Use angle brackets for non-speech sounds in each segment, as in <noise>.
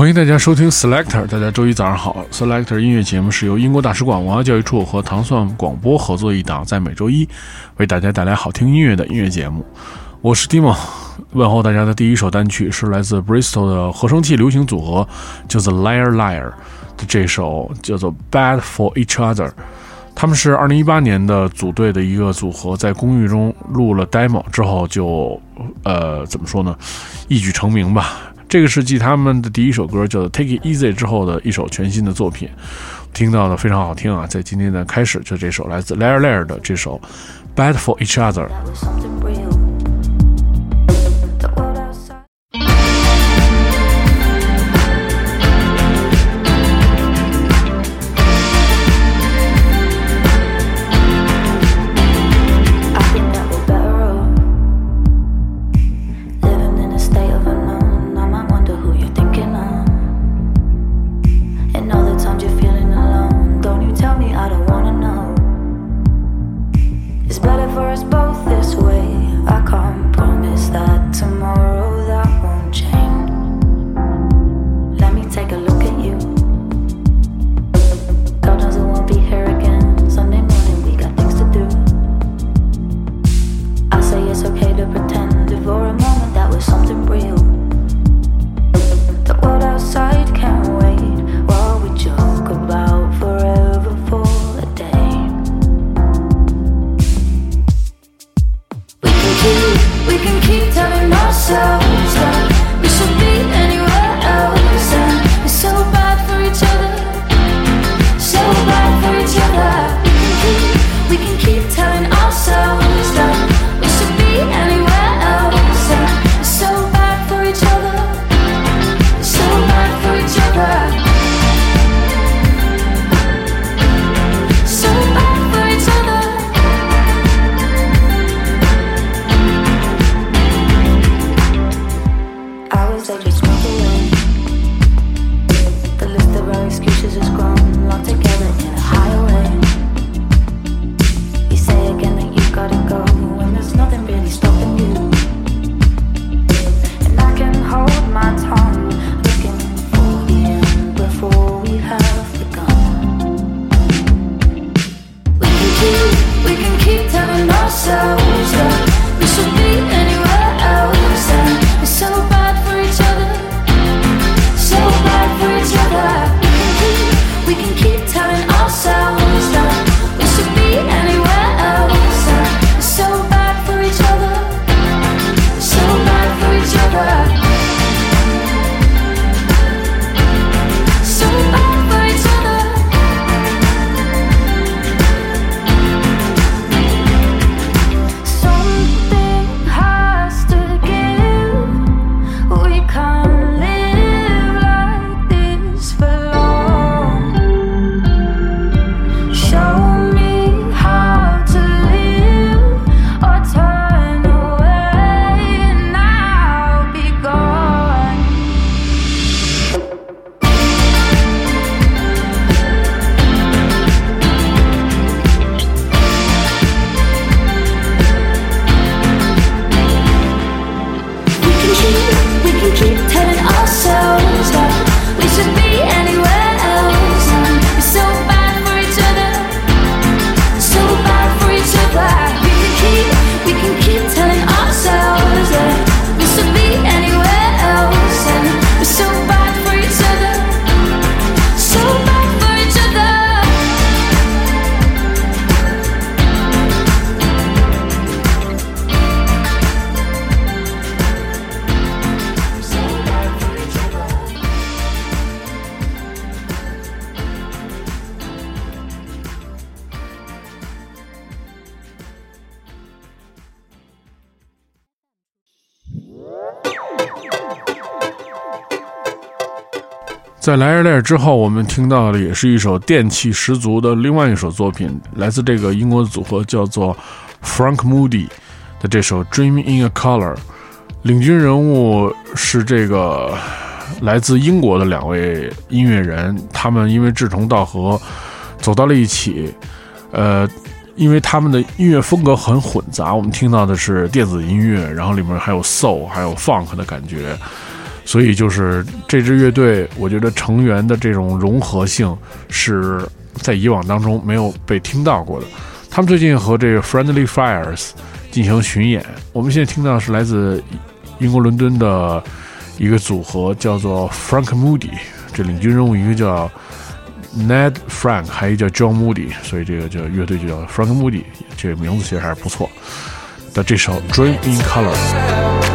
欢迎大家收听 Selector，大家周一早上好。Selector 音乐节目是由英国大使馆文化教育处和糖蒜广播合作一档，在每周一为大家带来好听音乐的音乐节目。我是 Dimo，问候大家的第一首单曲是来自 Bristol 的合成器流行组合，叫做 Liar Liar 的这首叫做 Bad for Each Other。他们是2018年的组队的一个组合，在公寓中录了 demo 之后就呃怎么说呢，一举成名吧。这个是继他们的第一首歌叫做 Take It Easy 之后的一首全新的作品，听到的非常好听啊！在今天的开始就这首来自 Layer Layer 的这首 Bad for Each Other。在莱尔莱之后，我们听到的也是一首电气十足的另外一首作品，来自这个英国组合叫做 Frank Moody 的这首《Dream in a Color》。领军人物是这个来自英国的两位音乐人，他们因为志同道合走到了一起。呃，因为他们的音乐风格很混杂，我们听到的是电子音乐，然后里面还有 soul，还有 funk 的感觉。所以就是这支乐队，我觉得成员的这种融合性是在以往当中没有被听到过的。他们最近和这个 Friendly Fires 进行巡演，我们现在听到是来自英国伦敦的一个组合，叫做 Frank Moody。这领军人物一个叫 Ned Frank，还有一个叫 John Moody，所以这个叫乐队就叫 Frank Moody。这个名字其实还是不错的。这首 Dream in Color。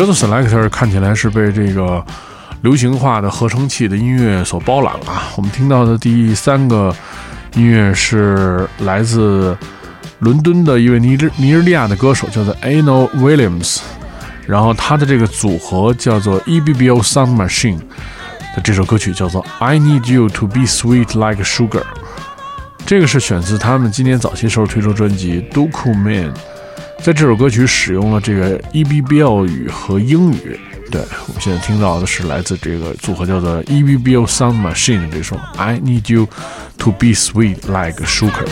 本周的 Selector 看起来是被这个流行化的合成器的音乐所包揽了。我们听到的第三个音乐是来自伦敦的一位尼日尼日利亚的歌手，叫做 Ano Williams，然后他的这个组合叫做 EBBO Sound Machine 的这首歌曲叫做 I Need You to Be Sweet Like Sugar。这个是选自他们今年早期时候推出专辑《Do Cool Man》。在这首歌曲使用了这个 EBBL 语和英语，对，我们现在听到的是来自这个组合叫做 EVBO Sound Machine 的这首《I Need You to Be Sweet Like Sugar》。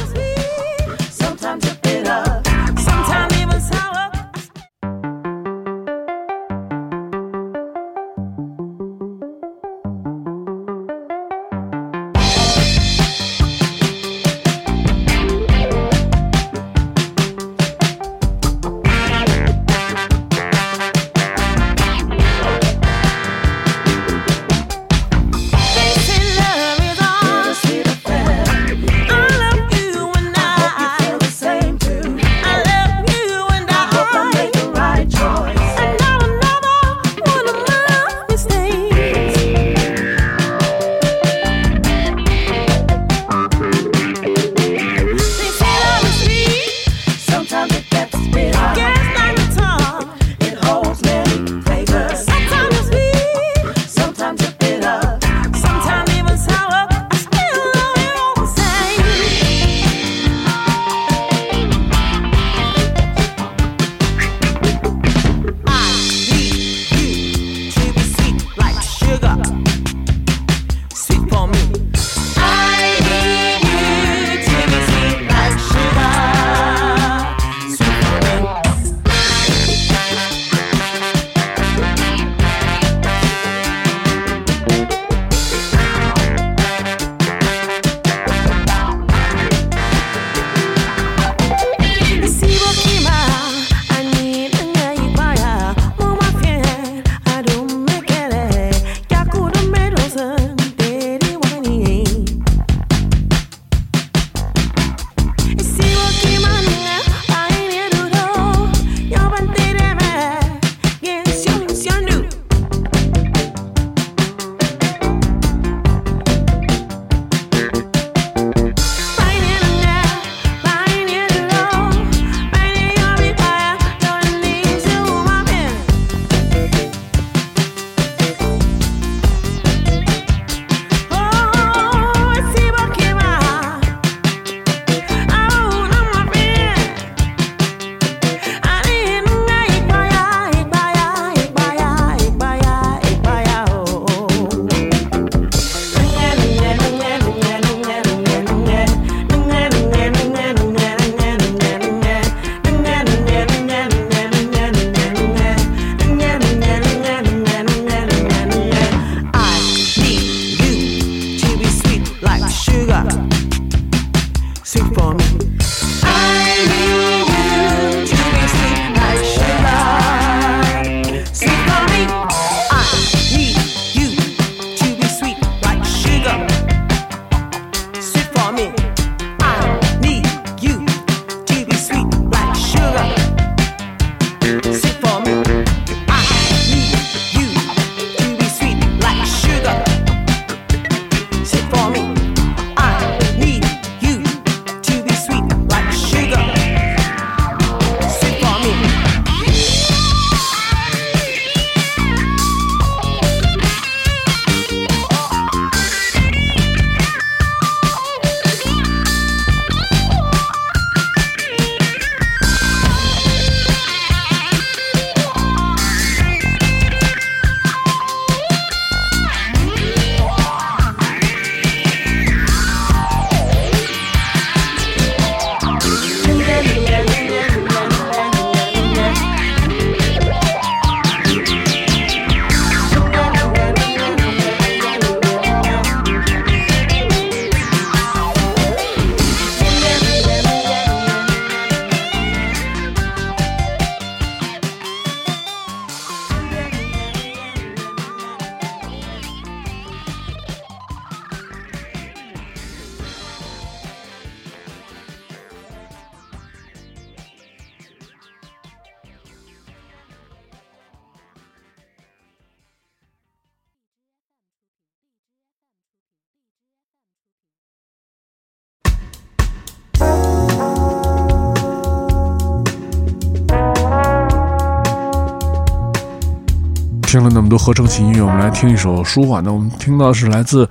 听了那么多合成器音乐，我们来听一首舒缓的。我们听到是来自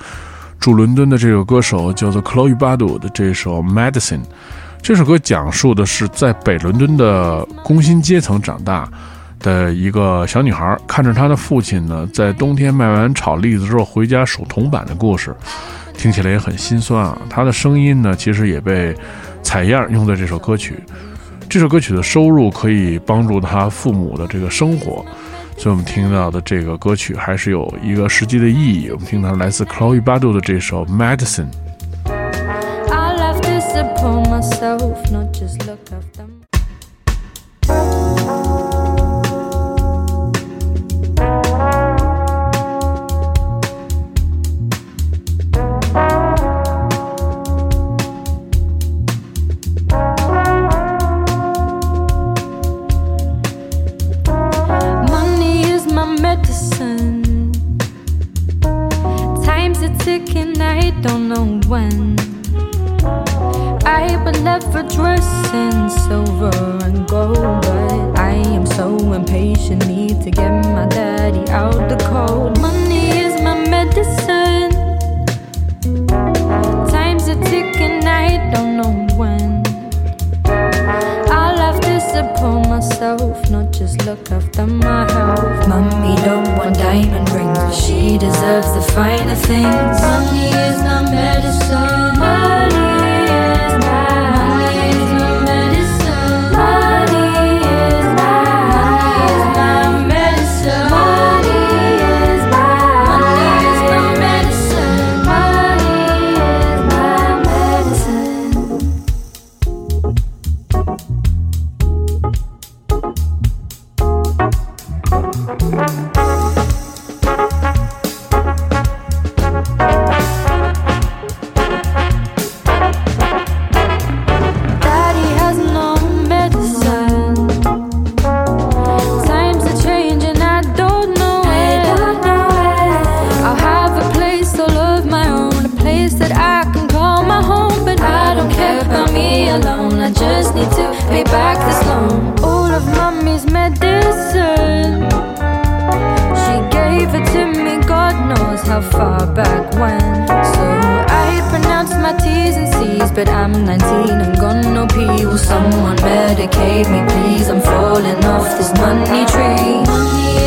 驻伦敦的这个歌手，叫做 Chloe Badu 的这首《Medicine》。这首歌讲述的是在北伦敦的工薪阶层长大，的一个小女孩，看着她的父亲呢，在冬天卖完炒栗子之后回家数铜板的故事，听起来也很心酸啊。她的声音呢，其实也被采样用在这首歌曲。这首歌曲的收入可以帮助她父母的这个生活，所以我们听到的这个歌曲还是有一个实际的意义。我们听到来自 Chloe Badu 的这首《Medicine》。Mummy don't want diamond rings, she deserves the finer things. Money is not medicine. how far back when. So I pronounce my T's and C's, but I'm 19 and got no P. Will someone medicate me, please? I'm falling off this money tree. Money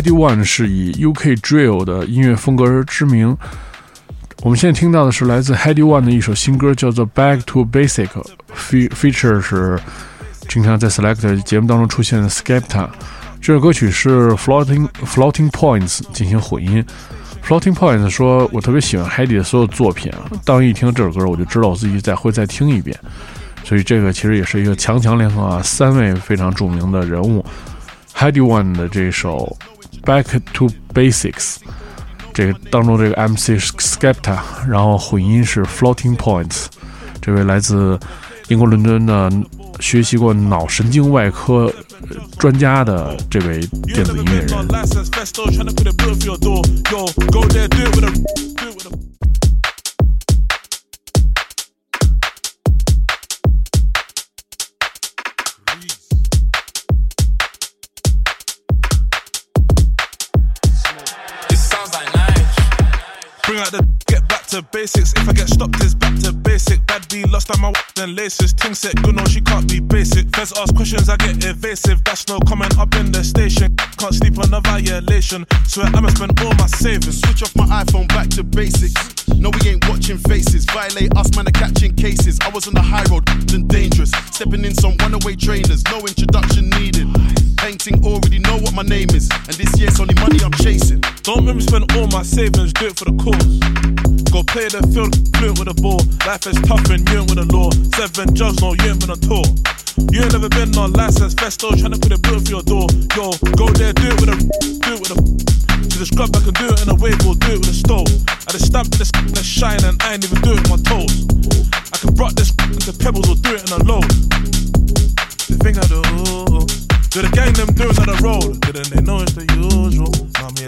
Hedy One 是以 UK Drill 的音乐风格而知名。我们现在听到的是来自 Hedy One 的一首新歌，叫做《Back to Basic》，feature 是经常在 Select 节目当中出现的 Skepta。这首歌曲是 Floating Floating Points 进行混音。Floating Points 说：“我特别喜欢 Hedy 的所有作品，当一听这首歌，我就知道我自己再会再听一遍。所以这个其实也是一个强强联合啊，三位非常著名的人物。Hedy One 的这首《Back to Basics》。”这个当中，这个 MC 是 Skepta，然后混音是 Floating Points，这位来自英国伦敦的学习过脑神经外科专家的这位电子音乐人。out the to basics. If I get stopped, it's back to basic. Bad B lost on my then laces. Ting set good, no, she can't be basic. Feds ask questions, I get evasive. That's no comment up in the station. Can't sleep on a violation. Swear I'ma spend all my savings. Switch off my iPhone back to basics. No, we ain't watching faces. Violate us, man, are catching cases. I was on the high road, then dangerous. Stepping in some runaway trainers, no introduction needed. Painting already know what my name is, and this year's only money I'm chasing. Don't make me spend all my savings, do it for the cause. Go play the field, fluent with a ball. Life is tough and you ain't with the law. Seven jobs, no, you ain't been on tour. You ain't never been on license, festo, trying to put a bill for your door. Yo, go there, do it with a, do it with a. To the scrub, I can do it in a wave or do it with a stove. I just stamp this that's shine and I ain't even do it with my toes. I can rock this into pebbles or do it in a load. The thing I do. Do the gang them do the road? Didn't they know it's the usual?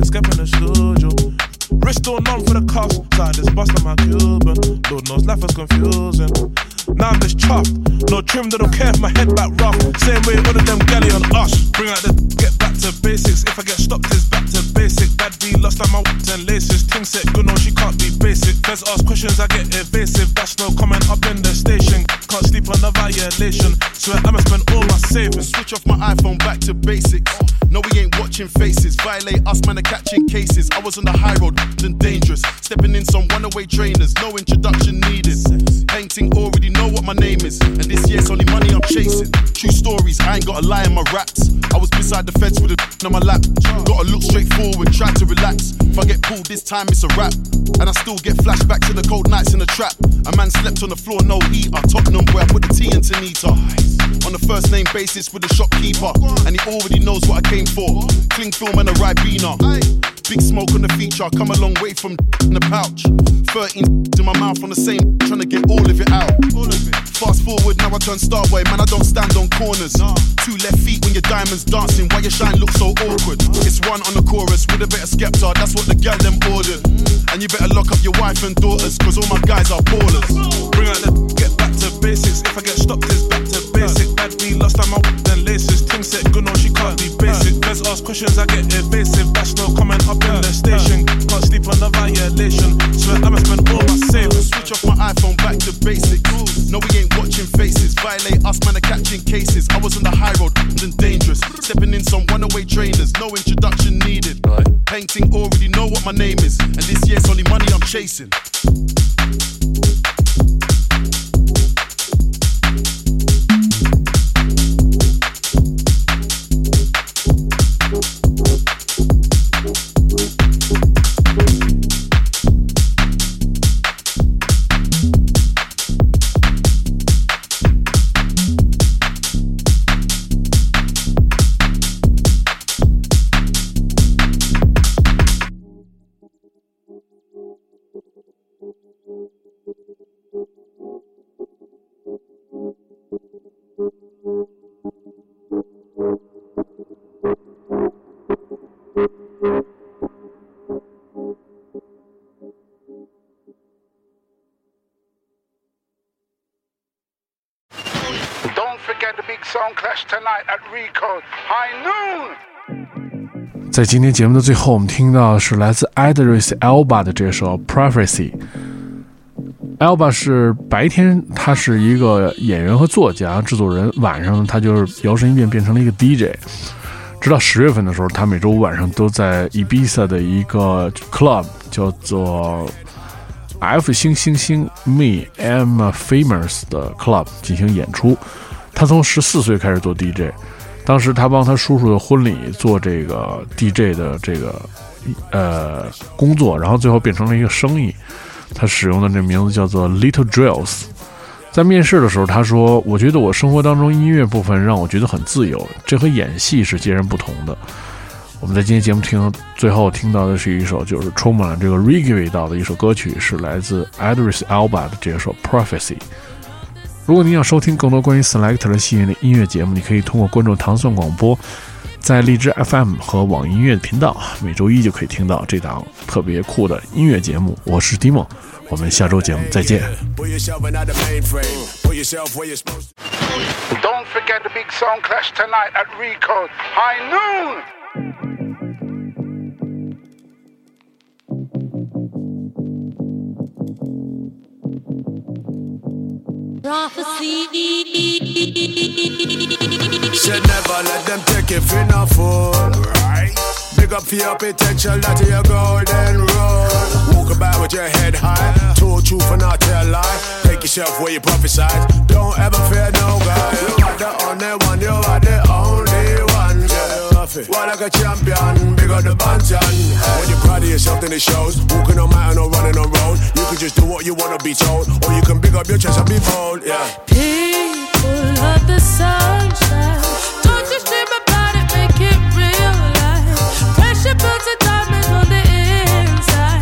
Skep in the studio. Wrist or none for the cuffs. Side this bust on my Cuban. Lord knows life is confusing. Now I'm just chuffed. No trim, they don't care if my head back rough. Same way all of them galley on us. Bring out the get back to basics. If I get stopped, it's back to basic. Bad B lost on my whips and laces. Ting set good, no, she can't be basic. Feds ask questions, I get evasive. That's no comment up in the station. Can't sleep on a violation. Swear I'ma spend all my savings. Switch off my iPhone back to basics. No, we ain't watching faces. Violate us, man, are catching cases. I was on the high road, then dangerous. Stepping in some runaway trainers, no introduction needed. Painting already know what my name is, and this year's only money I'm chasing. True stories, I ain't got a lie in my raps. I was beside the fence with a <laughs> on my lap. Gotta look straight forward, try to relax. If I get pulled this time, it's a wrap. And I still get flashback to the cold nights in the trap. A man slept on the floor, no heater. Tottenham, where I put the tea into Nita. On the first name basis with the shopkeeper, and he already knows what I came for. Cling film and a Ribena. Big smoke on the feature, I come a long way from in the pouch. 13 <laughs> in my mouth on the same, trying to get all of it out. Fast forward, now I turn starboy, man, I don't stand on corners. Two left feet when your diamonds dancing, why your shine looks so awkward? It's one on the chorus with a bit of skepta, that's what the gal them ordered. Mm. And you better lock up your wife and daughters, cause all my guys are ballers. Bring out the get back to basics. If I get stopped, it's back to basic. Bad B lost on my then laces. Ting set good, no, she can't be basic. Let's ask questions, I get Jason. Big song clash tonight at Rico High Noon. 在今天节目的最后，我们听到的是来自 Idris Elba 的这首《Prophecy》。Elba 是白天他是一个演员和作家、制作人，晚上他就是摇身一变变成了一个 DJ。直到十月份的时候，他每周五晚上都在 Ibiza 的一个 club 叫做 F 星星星 Me Am Famous 的 club 进行演出。他从十四岁开始做 DJ，当时他帮他叔叔的婚礼做这个 DJ 的这个呃工作，然后最后变成了一个生意。他使用的这名字叫做 Little Drills。在面试的时候，他说：“我觉得我生活当中音乐部分让我觉得很自由，这和演戏是截然不同的。”我们在今天节目听最后听到的是一首就是充满了这个 reggae 味道的一首歌曲，是来自 Idris Elba 的这首 Prophecy。如果你想收听更多关于 Selector 的系列的音乐节目，你可以通过关注糖蒜广播，在荔枝 FM 和网易音乐频道，每周一就可以听到这档特别酷的音乐节目。我是 Dimo。我们下周节目再见。Don't forget the big sound clash tonight at Rico. High noon. Should never let them take it for no fool. Right. Big up for your potential, that your golden rule. Walk about with your head high, told truth and not tell lie. Take yourself where you prophesied. Don't ever fear no guy. You are the only one, you are the. Yeah. Well, like a champion, big on the bantan. When you're of yourself, then it shows. Walking on mountain or running on road. You can just do what you wanna be told, or you can big up your chest and be bold. Yeah. People of the sunshine, don't just dream about it, make it real life. Pressure builds a diamond on the inside.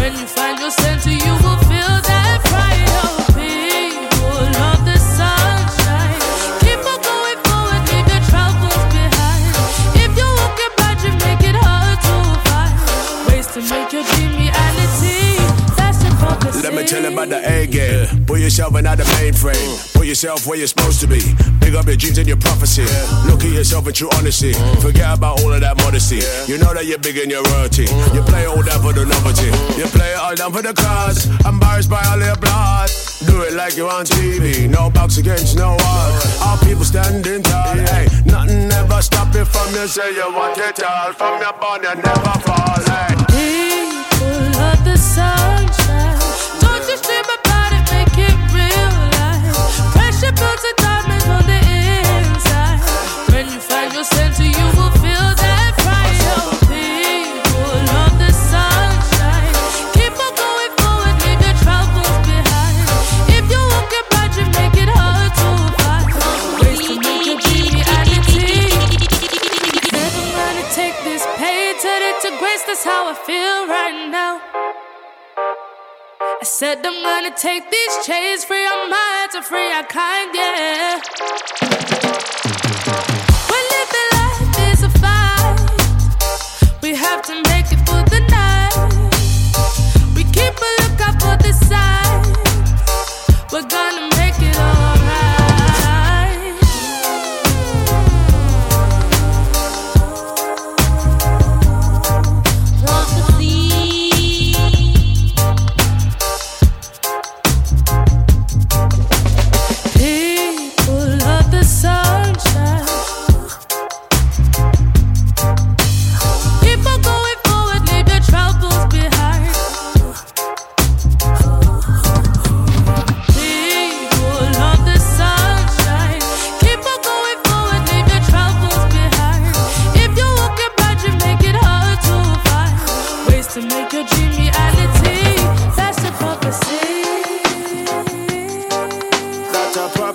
When you find your center, you will feel about the A game. Put yourself in the mainframe. Put yourself where you're supposed to be. Big up your dreams and your prophecy. Look at yourself in true honesty. Forget about all of that modesty. You know that you're big in your royalty. You play all that for the novelty. You play all down for the cause. Embarrassed by all your blood. Do it like you're on TV. No box against no one. All people standing tall. Hey, nothing ever stop you from you. Say you want it all. From your bond, you never fall. Hey. People of the sunshine, touch it, that on the inside. When you find yourself, you will. Said I'm gonna take these chains, free our minds and free our kind, yeah.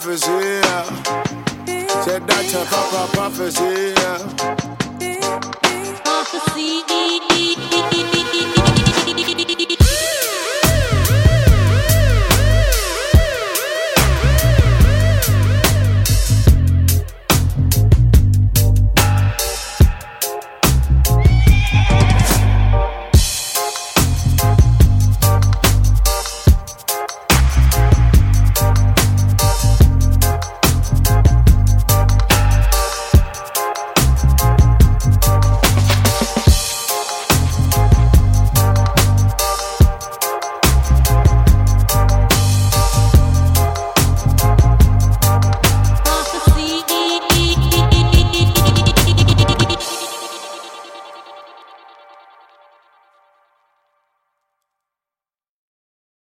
prophecy. Yeah. Said that's a proper prophecy. Yeah. Prophecy.